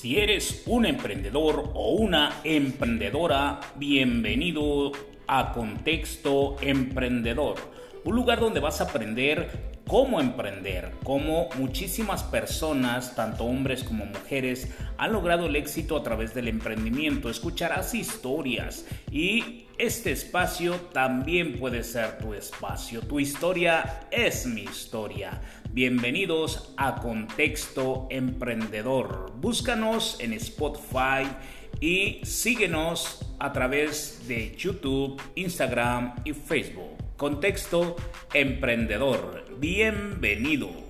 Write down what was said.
Si eres un emprendedor o una emprendedora, bienvenido a Contexto Emprendedor, un lugar donde vas a aprender cómo emprender, cómo muchísimas personas, tanto hombres como mujeres, han logrado el éxito a través del emprendimiento. Escucharás historias y este espacio también puede ser tu espacio. Tu historia es mi historia. Bienvenidos a Contexto Emprendedor. Búscanos en Spotify y síguenos a través de YouTube, Instagram y Facebook. Contexto Emprendedor. Bienvenido.